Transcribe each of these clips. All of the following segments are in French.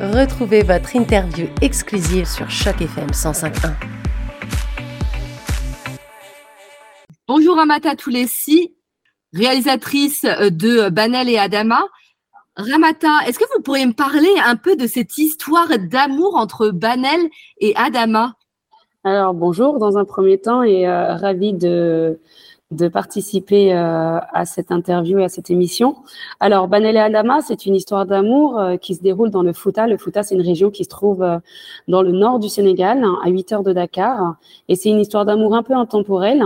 Retrouvez votre interview exclusive sur Choc FM 105.1. Bonjour Amata Toulessi, réalisatrice de Banel et Adama. Ramata, est-ce que vous pourriez me parler un peu de cette histoire d'amour entre Banel et Adama? Alors bonjour dans un premier temps et euh, ravi de, de participer euh, à cette interview et à cette émission. Alors Banel et Adama, c'est une histoire d'amour euh, qui se déroule dans le Fouta. Le Fouta, c'est une région qui se trouve euh, dans le nord du Sénégal, à 8 heures de Dakar. Et c'est une histoire d'amour un peu intemporelle.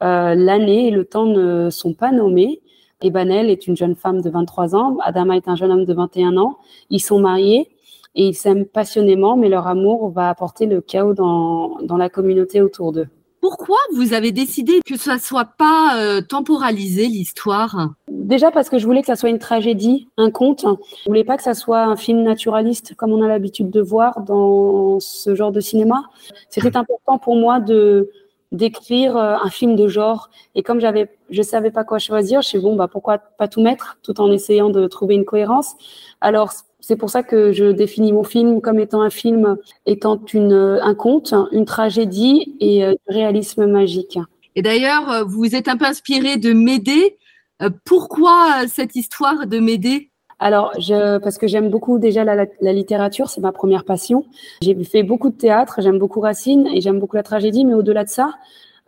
L'année et le temps ne sont pas nommés. Ebanel est une jeune femme de 23 ans, Adama est un jeune homme de 21 ans. Ils sont mariés et ils s'aiment passionnément, mais leur amour va apporter le chaos dans, dans la communauté autour d'eux. Pourquoi vous avez décidé que ça soit pas euh, temporalisé l'histoire? Déjà parce que je voulais que ça soit une tragédie, un conte. Je voulais pas que ça soit un film naturaliste comme on a l'habitude de voir dans ce genre de cinéma. C'était important pour moi de d'écrire euh, un film de genre. Et comme j'avais, je savais pas quoi choisir, je suis bon, bah pourquoi pas tout mettre, tout en essayant de trouver une cohérence? Alors c'est pour ça que je définis mon film comme étant un film étant une un conte, une tragédie et euh, du réalisme magique. Et d'ailleurs, euh, vous êtes un peu inspiré de Médée. Euh, Pourquoi cette histoire de Médée? Alors, je, parce que j'aime beaucoup déjà la, la- la littérature, c'est ma première passion. J'ai fait beaucoup de théâtre, j'aime beaucoup Racine et j'aime beaucoup la tragédie, mais au-delà de ça,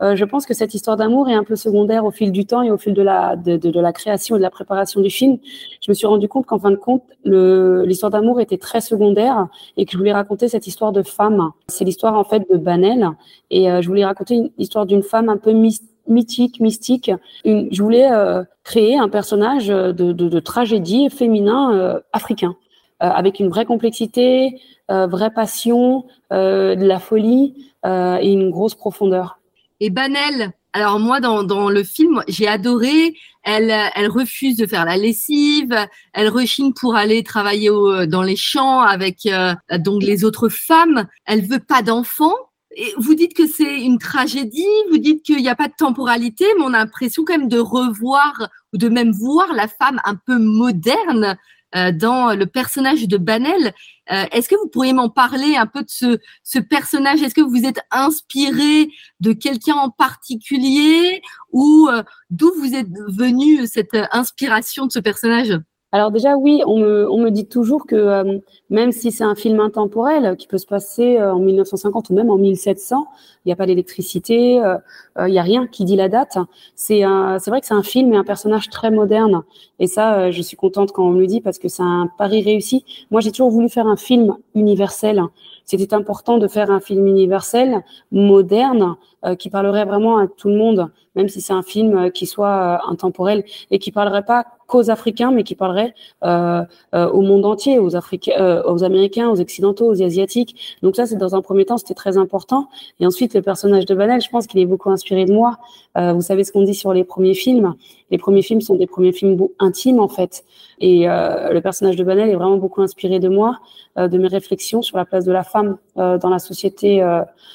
euh, je pense que cette histoire d'amour est un peu secondaire au fil du temps et au fil de la, de, de, de la création et de la préparation du film. Je me suis rendu compte qu'en fin de compte, l'histoire d'amour était très secondaire et que je voulais raconter cette histoire de femme. C'est l'histoire en fait de Banel et euh, je voulais raconter une histoire d'une femme un peu mythique, mystique. Une, je voulais euh, créer un personnage de, de, de tragédie féminin euh, africain euh, avec une vraie complexité, euh, vraie passion, euh, de la folie euh, et une grosse profondeur. Et Banel, alors moi dans, dans le film, j'ai adoré. Elle, elle refuse de faire la lessive. Elle rechigne pour aller travailler au- dans les champs avec euh, donc les autres femmes. Elle veut pas d'enfants. Vous dites que c'est une tragédie. Vous dites qu'il n'y a pas de temporalité, mais on a l'impression quand même de revoir ou de même voir la femme un peu moderne euh, dans le personnage de Banel. Euh, Est-ce que vous pourriez m'en parler un peu de ce, ce personnage? Est-ce que vous êtes inspiré de quelqu'un en particulier? Ou euh, d'où vous êtes venu cette euh, inspiration de ce personnage? Alors déjà, oui, on me, on me dit toujours que euh, même si c'est un film intemporel euh, qui peut se passer euh, en 1950 ou même en 1700, il n'y a pas d'électricité, il n'y a rien qui dit la date. C'est vrai que c'est un film et un personnage très moderne. Et ça, je suis contente quand on me le dit parce que c'est un pari réussi. Moi, j'ai toujours voulu faire un film universel. C'était important de faire un film universel, moderne, qui parlerait vraiment à tout le monde, même si c'est un film euh, qui soit euh, intemporel et qui parlerait pas qu'aux Africains, mais qui parlerait euh, au monde entier, aux Africains, aux Américains, aux Occidentaux, aux Asiatiques. Donc ça, c'est dans un premier temps, c'était très important. Et ensuite, le personnage de Banel, je pense qu'il est beaucoup inspiré de moi. Vous savez ce qu'on dit sur les premiers films. Les premiers films sont des premiers films intimes, en fait. Et le personnage de Banel est vraiment beaucoup inspiré de moi, de mes réflexions sur la place de la femme dans la société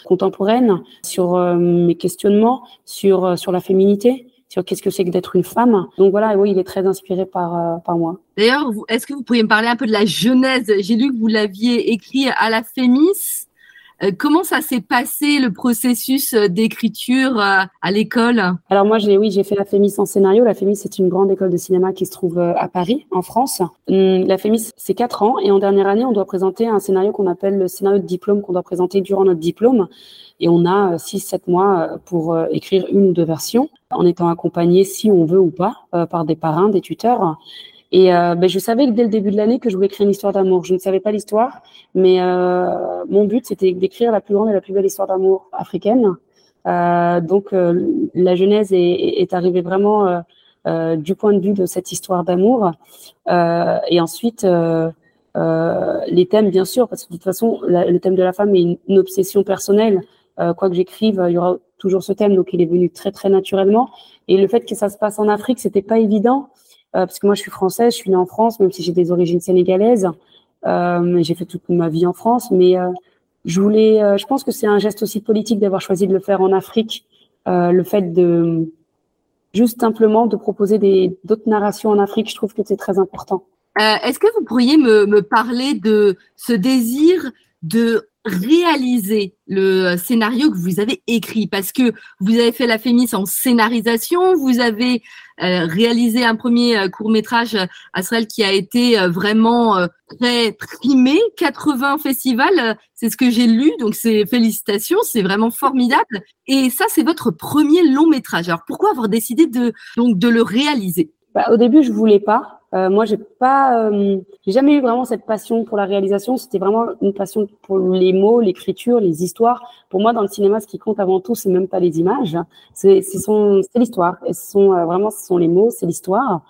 contemporaine, sur mes questionnements, sur, sur la féminité, sur qu'est-ce que c'est que d'être une femme. Donc voilà, oui, il est très inspiré par, euh, par moi. D'ailleurs, est-ce que vous pourriez me parler un peu de la genèse J'ai lu que vous l'aviez écrit à la Fémis. Euh, comment ça s'est passé le processus euh, d'écriture euh, à l'école? Alors moi, j'ai oui, j'ai fait la FEMIS en scénario. La FEMIS, c'est une grande école de cinéma qui se trouve à Paris, en France. Hum, La FEMIS, c'est quatre ans. Et en dernière année, on doit présenter un scénario qu'on appelle le scénario de diplôme, qu'on doit présenter durant notre diplôme. Et on a euh, six, sept mois pour écrire une ou deux versions, en étant accompagné, si on veut ou pas, par des parrains, des tuteurs. Et euh, ben, je savais dès le début de l'année que je voulais écrire une histoire d'amour. Je ne savais pas l'histoire, mais euh, mon but, c'était d'écrire la plus grande et la plus belle histoire d'amour africaine. Euh, donc, euh, la genèse est, est arrivée vraiment euh, euh, du point de vue de cette histoire d'amour. Et ensuite, les thèmes, bien sûr, parce que de toute façon, le thème de la femme est une, une obsession personnelle. Quoi que j'écrive, il y aura toujours ce thème, donc il est venu très très naturellement. Et le fait que ça se passe en Afrique, c'était pas évident, parce que moi je suis française, je suis née en France, même si j'ai des origines sénégalaises. Euh, j'ai fait toute ma vie en France, mais euh, je voulais, euh, je pense que c'est un geste aussi politique d'avoir choisi de le faire en Afrique. Euh, le fait de juste simplement de proposer d'autres narrations en Afrique, je trouve que c'est très important. Euh, est-ce que vous pourriez me, me parler de ce désir de réaliser le scénario que vous avez écrit parce que vous avez fait la Fémis en scénarisation, vous avez euh, réalisé un premier euh, court métrage à Israël qui a été euh, vraiment très primé, 80 festivals, c'est ce que j'ai lu, donc c'est félicitations, c'est vraiment formidable. Et ça, c'est votre premier long métrage. Alors pourquoi avoir décidé de donc de le réaliser? Bah, Au début, je voulais pas. Euh, moi, j'ai pas, euh, j'ai jamais eu vraiment cette passion pour la réalisation. C'était vraiment une passion pour les mots, l'écriture, les histoires. Pour moi, dans le cinéma, ce qui compte avant tout, c'est même pas les images, c'est c'est l'histoire. Ce sont euh, vraiment, ce sont les mots, c'est l'histoire.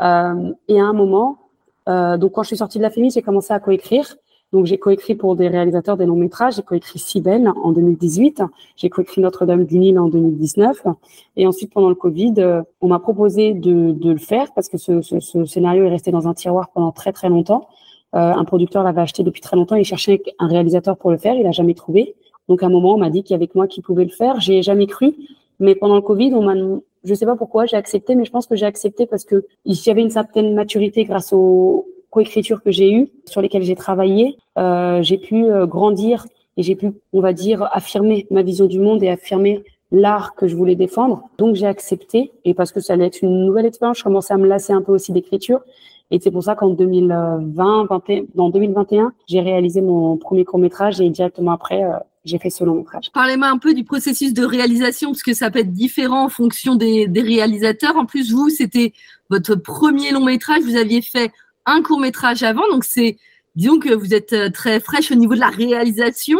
Euh, et à un moment, donc quand je suis sortie de la famille, j'ai commencé à coécrire. Donc, j'ai coécrit pour des réalisateurs des longs métrages. J'ai coécrit Cybèle en 2018. J'ai coécrit Notre-Dame du Nil en 2019. Et ensuite, pendant le Covid, euh, on m'a proposé de, de, le faire parce que ce, ce, ce, scénario est resté dans un tiroir pendant très, très longtemps. Euh, un producteur l'avait acheté depuis très longtemps. Il cherchait un réalisateur pour le faire. Il n'a jamais trouvé. Donc, à un moment, on m'a dit qu'il y avait que moi qui pouvais le faire. J'ai jamais cru. Mais pendant le Covid, on m'a, je sais pas pourquoi, j'ai accepté, mais je pense que j'ai accepté parce que il y avait une certaine maturité grâce au, coécriture que j'ai eues, sur lesquelles j'ai travaillé, euh, j'ai pu euh, grandir et j'ai pu, on va dire, affirmer ma vision du monde et affirmer l'art que je voulais défendre. Donc j'ai accepté et parce que ça allait être une nouvelle expérience, je commençais à me lasser un peu aussi d'écriture. Et c'est pour ça qu'en 2020, 21, dans 2021, j'ai réalisé mon premier court métrage et directement après, euh, j'ai fait ce long métrage. Parlez-moi un peu du processus de réalisation parce que ça peut être différent en fonction des réalisateurs. En plus, vous, c'était votre premier long métrage. Vous aviez fait un court métrage avant. Donc c'est, disons que vous êtes euh, très fraîche au niveau de la réalisation.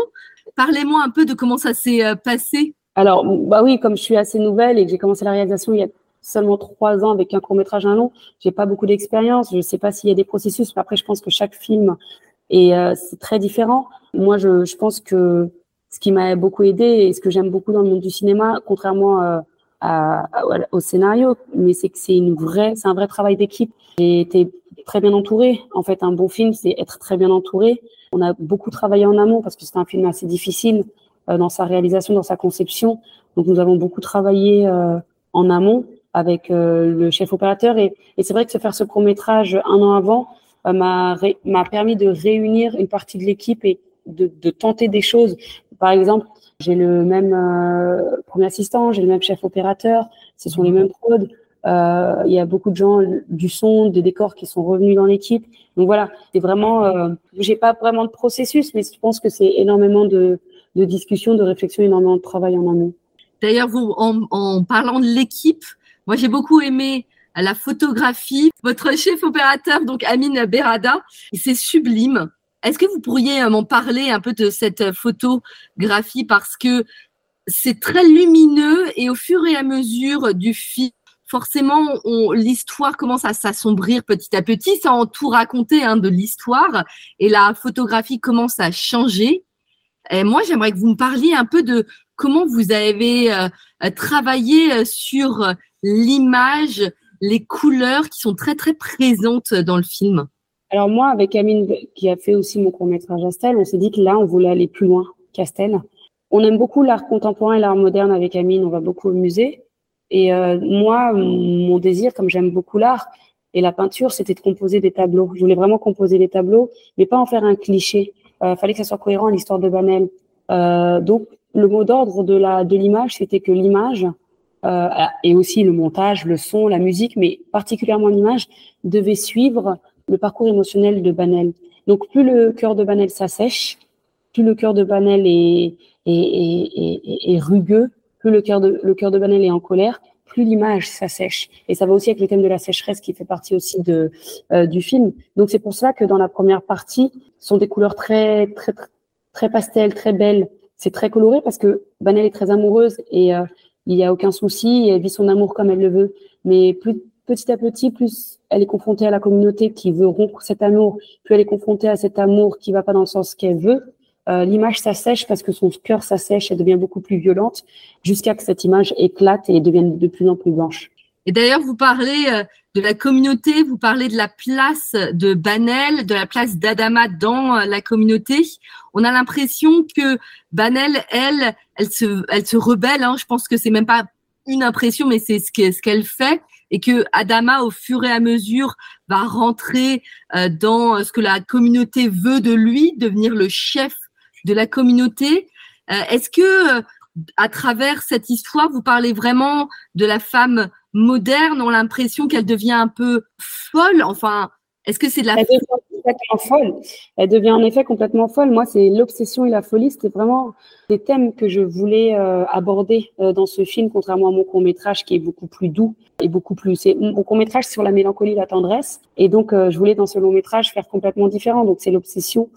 Parlez-moi un peu de comment ça s'est euh, passé. Alors, bah oui, comme je suis assez nouvelle et que j'ai commencé la réalisation il y a seulement trois ans avec un court métrage un long, j'ai pas beaucoup d'expérience. Je ne sais pas s'il y a des processus, mais après je pense que chaque film est euh, très différent. Moi, je, je, pense que ce qui m'a beaucoup aidé et ce que j'aime beaucoup dans le monde du cinéma, contrairement à, à, au scénario, mais c'est que c'est une vraie, c'est un vrai travail d'équipe. J'ai été très bien entouré. En fait, un bon film, c'est être très bien entouré. On a beaucoup travaillé en amont parce que c'est un film assez difficile euh, dans sa réalisation, dans sa conception. Donc, nous avons beaucoup travaillé euh, en amont avec euh, le chef opérateur. Et, c'est vrai que se faire ce court métrage un an avant m'a permis de réunir une partie de l'équipe et de, de, tenter des choses. Par exemple, j'ai le même premier assistant, j'ai le même chef opérateur, ce sont les mêmes prods. Euh, il y a beaucoup de gens du son, des décors qui sont revenus dans l'équipe. Donc voilà, c'est vraiment, euh, j'ai pas vraiment de processus, mais je pense que c'est énormément de, de discussions, de réflexions, énormément de travail en amont. D'ailleurs, vous, en, en parlant de l'équipe, moi j'ai beaucoup aimé la photographie. Votre chef opérateur, donc Amine Berada, c'est sublime. Est-ce que vous pourriez euh, m'en parler un peu de cette photographie? Parce que c'est très lumineux et au fur et à mesure du film, forcément, l'histoire commence à s'assombrir petit à petit, sans tout raconter hein, de l'histoire, et la photographie commence à changer. Et moi, j'aimerais que vous me parliez un peu de comment vous avez euh, travaillé euh, sur l'image, les couleurs qui sont très très présentes dans le film. Alors moi, avec Amine, qui a fait aussi mon court métrage Astel, on s'est dit que là, on voulait aller plus loin qu'Astel. On aime beaucoup l'art contemporain et l'art moderne avec Amine, on va beaucoup au musée. Et euh, moi, mon désir, comme j'aime beaucoup l'art et la peinture, c'était de composer des tableaux. Je voulais vraiment composer des tableaux, mais pas en faire un cliché. Euh, fallait que ça soit cohérent à l'histoire de Banel. Euh, donc, le mot d'ordre de la de l'image, c'était que l'image euh, et aussi le montage, le son, la musique, mais particulièrement l'image, devait suivre le parcours émotionnel de Banel. Donc, plus le cœur de Banel s'assèche, plus le cœur de Banel est, est, est, est rugueux, plus le cœur de, le cœur de Banel est en colère, plus l'image s'assèche. Et ça va aussi avec le thème de la sécheresse qui fait partie aussi de, euh, du film. Donc c'est pour ça que dans la première partie, sont des couleurs très, très, très pastel, très belles. C'est très coloré parce que Banel est très amoureuse et euh, il n'y a aucun souci, elle vit son amour comme elle le veut. Mais plus petit à petit, plus elle est confrontée à la communauté qui veut rompre cet amour, plus elle est confrontée à cet amour qui va pas dans le sens qu'elle veut, euh, l'image s'assèche parce que son cœur s'assèche et devient beaucoup plus violente jusqu'à que cette image éclate et devienne de plus en plus blanche. Et d'ailleurs, vous parlez euh, de la communauté, vous parlez de la place de Banel, de la place d'Adama dans euh, la communauté. On a l'impression que Banel, elle, elle se, elle se rebelle. Hein. Je pense que c'est même pas une impression, mais c'est ce qu'elle fait. et que Adama, au fur et à mesure, va rentrer dans ce que la communauté veut de lui, devenir le chef de la communauté. Euh, est-ce que à travers cette histoire, vous parlez vraiment de la femme moderne, on a l'impression qu'elle devient un peu folle? Enfin, est-ce que c'est de la Elle devient complètement folle. Elle devient en effet complètement folle. Moi, c'est l'obsession et la folie. C'était vraiment des thèmes que je voulais euh, aborder euh, dans ce film, contrairement à mon court métrage qui est beaucoup plus doux et beaucoup plus. C'est mon court métrage sur la mélancolie, la tendresse. Et donc, euh, je voulais dans ce long métrage faire complètement différent. Donc, c'est l'obsession,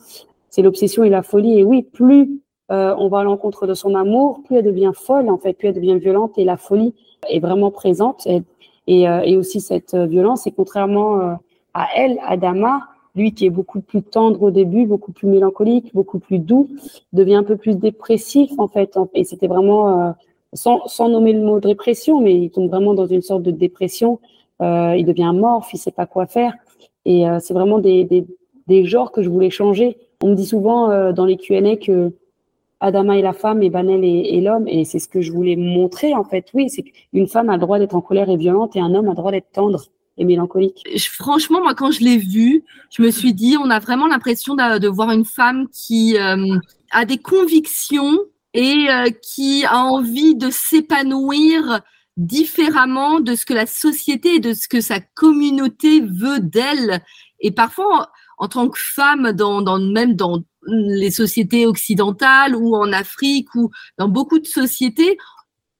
c'est l'obsession et la folie. Et oui, plus on va à l'encontre de son amour, plus elle devient folle en fait, plus elle devient violente et la folie est vraiment présente. Et, et, et aussi cette violence. Et contrairement à elle, Adama, lui qui est beaucoup plus tendre au début, beaucoup plus mélancolique, beaucoup plus doux, devient un peu plus dépressif en fait. Et c'était vraiment, euh, sans, sans, nommer le mot dépression, mais il tombe vraiment dans une sorte de dépression. Euh, il devient morphe, il sait pas quoi faire. Et euh, c'est vraiment des, des, des, genres que je voulais changer. On me dit souvent euh, dans les Q&A que Adama est la femme et Banel est, l'homme, et c'est ce que je voulais montrer en fait. Oui, c'est qu'une femme a le droit d'être en colère et violente, et un homme a le droit d'être tendre et mélancolique. franchement, moi, quand je l'ai vu, je me suis dit, on a vraiment l'impression de, voir une femme qui euh, a des convictions et euh, qui a envie de s'épanouir différemment de ce que la société et de ce que sa communauté veut d'elle. Et parfois, en tant que femme, dans, dans, même dans les sociétés occidentales ou en Afrique ou dans beaucoup de sociétés,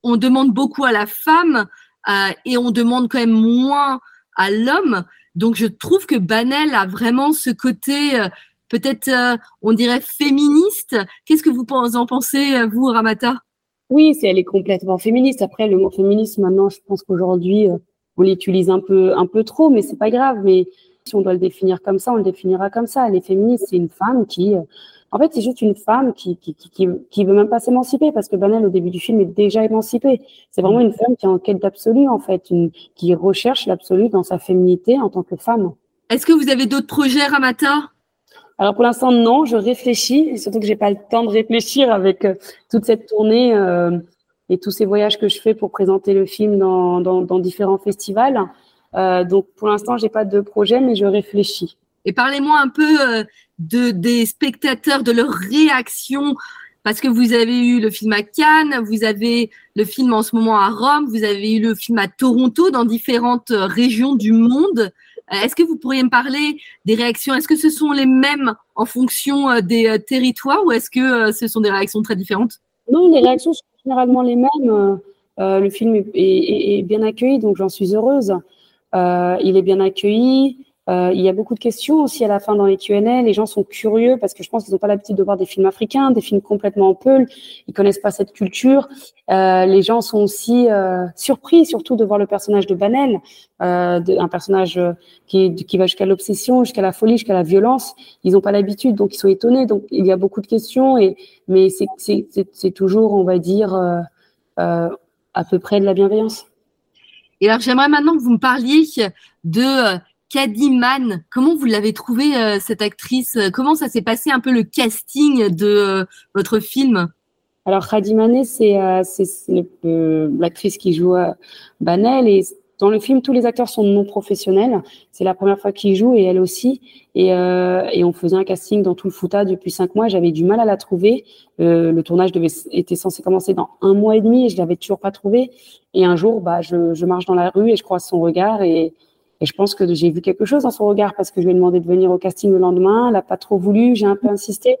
on demande beaucoup à la femme euh, et on demande quand même moins à l'homme. Donc je trouve que Banel a vraiment ce côté euh, peut-être, euh, on dirait, féministe. Qu'est-ce que vous en pensez, euh, vous, Ramata? Oui, c'est, elle est complètement féministe. Après, le mot féministe, maintenant, je pense qu'aujourd'hui, on l'utilise un peu, un peu trop, mais c'est pas grave. Mais si on doit le définir comme ça, on le définira comme ça. Elle est féministe, c'est une femme qui en fait, c'est juste une femme qui qui, qui, qui veut même pas s'émanciper parce que Banel, au début du film, est déjà émancipée. C'est vraiment une femme qui est en quête d'absolu, en fait, une, qui recherche l'absolu dans sa féminité en tant que femme. Est-ce que vous avez d'autres projets, Ramata? Alors pour l'instant non, je réfléchis, et surtout que j'ai pas le temps de réfléchir avec euh, toute cette tournée euh, et tous ces voyages que je fais pour présenter le film dans, dans, dans différents festivals. Euh, donc pour l'instant j'ai pas de projet, mais je réfléchis. Et parlez-moi un peu euh, de, des spectateurs, de leur réaction, parce que vous avez eu le film à Cannes, vous avez le film en ce moment à Rome, vous avez eu le film à Toronto, dans différentes euh, régions du monde. Est-ce que vous pourriez me parler des réactions? Est-ce que ce sont les mêmes en fonction des territoires ou est-ce que ce sont des réactions très différentes? Non, les réactions sont généralement les mêmes. le film est, est, est bien accueilli, donc j'en suis heureuse. Euh, il est bien accueilli. Euh, il y a beaucoup de questions aussi à la fin dans les Q&A. Les gens sont curieux parce que je pense qu'ils n'ont pas l'habitude de voir des films africains, des films complètement en peul. Ils connaissent pas cette culture. Euh, les gens sont aussi surpris, surtout de voir le personnage de Banel, un personnage qui, va jusqu'à l'obsession, jusqu'à la folie, jusqu'à la violence. Ils n'ont pas l'habitude, donc ils sont étonnés. Donc il y a beaucoup de questions, mais c'est toujours, on va dire, à peu près de la bienveillance. Et alors j'aimerais maintenant que vous me parliez de Cadiman, comment vous l'avez trouvée euh, cette actrice? Comment ça s'est passé un peu le casting de euh, votre film? Alors Khadimane, c'est euh, l'actrice qui joue Banel et dans le film, tous les acteurs sont non professionnels. C'est la première fois qu'ils jouent et elle aussi. Et, et, on faisait un casting dans tout le fouta depuis cinq mois. J'avais du mal à la trouver. le tournage devait, était censé commencer dans un mois et demi et je l'avais toujours pas trouvée. Et un jour, bah, je, je marche dans la rue et je croise son regard et, et je pense que j'ai vu quelque chose dans son regard parce que je lui ai demandé de venir au casting le lendemain. Elle n'a pas trop voulu. J'ai un peu insisté.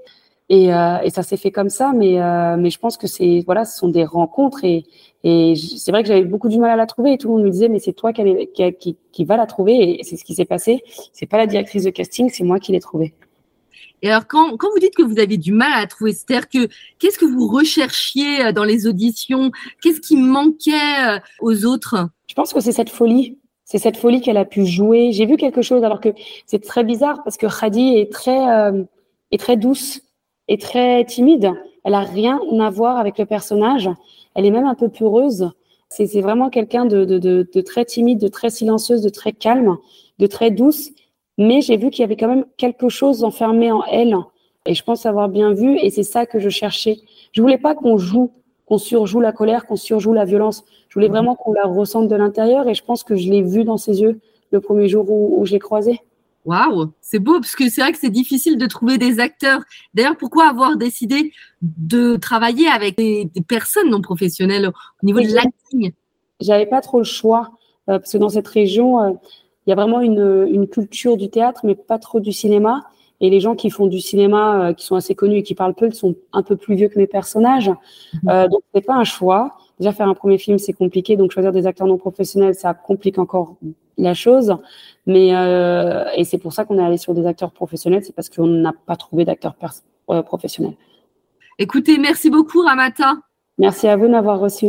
Et, euh, et ça s'est fait comme ça. Mais, euh, mais je pense que c'est voilà, ce sont des rencontres. Et, et c'est vrai que j'avais beaucoup du mal à la trouver. Et tout le monde me disait, mais c'est toi qui, qui, qui, qui va la trouver. Et c'est ce qui s'est passé. C'est pas la directrice de casting, c'est moi qui l'ai trouvée. Et alors, quand, quand vous dites que vous avez du mal à la trouver, c'est-à-dire que qu'est-ce que vous recherchiez euh, dans les auditions? Qu'est-ce qui manquait euh, aux autres? Je pense que c'est cette folie c'est cette folie qu'elle a pu jouer. J'ai vu quelque chose alors que c'est très bizarre parce que Khadi est très euh, est très douce et très timide. Elle a rien à voir avec le personnage. Elle est même un peu peureuse. C'est vraiment quelqu'un de, de, de, de, très timide, de très silencieuse, de très calme, de très douce. Mais j'ai vu qu'il y avait quand même quelque chose enfermé en elle. Et je pense avoir bien vu. Et c'est ça que je cherchais. Je voulais pas qu'on joue qu'on surjoue la colère, qu'on surjoue la violence. Je voulais vraiment qu'on la ressente de l'intérieur et je pense que je l'ai vu dans ses yeux le premier jour où, où je l'ai croisé. Waouh, c'est beau parce que c'est vrai que c'est difficile de trouver des acteurs. D'ailleurs, pourquoi avoir décidé de travailler avec des, des personnes non professionnelles au niveau de l'acting? J'avais pas trop le choix euh, parce que dans cette région, euh, il y a vraiment une, une, culture du théâtre, mais pas trop du cinéma. Et les gens qui font du cinéma, euh, qui sont assez connus et qui parlent peu, sont un peu plus vieux que mes personnages. Mmh. Euh, donc c'est pas un choix. Déjà faire un premier film, c'est compliqué. Donc choisir des acteurs non professionnels, ça complique encore la chose. Mais euh, et c'est pour ça qu'on est allé sur des acteurs professionnels, c'est parce qu'on n'a pas trouvé d'acteurs euh, professionnels. Écoutez, merci beaucoup Ramata. Merci à vous de m'avoir reçu.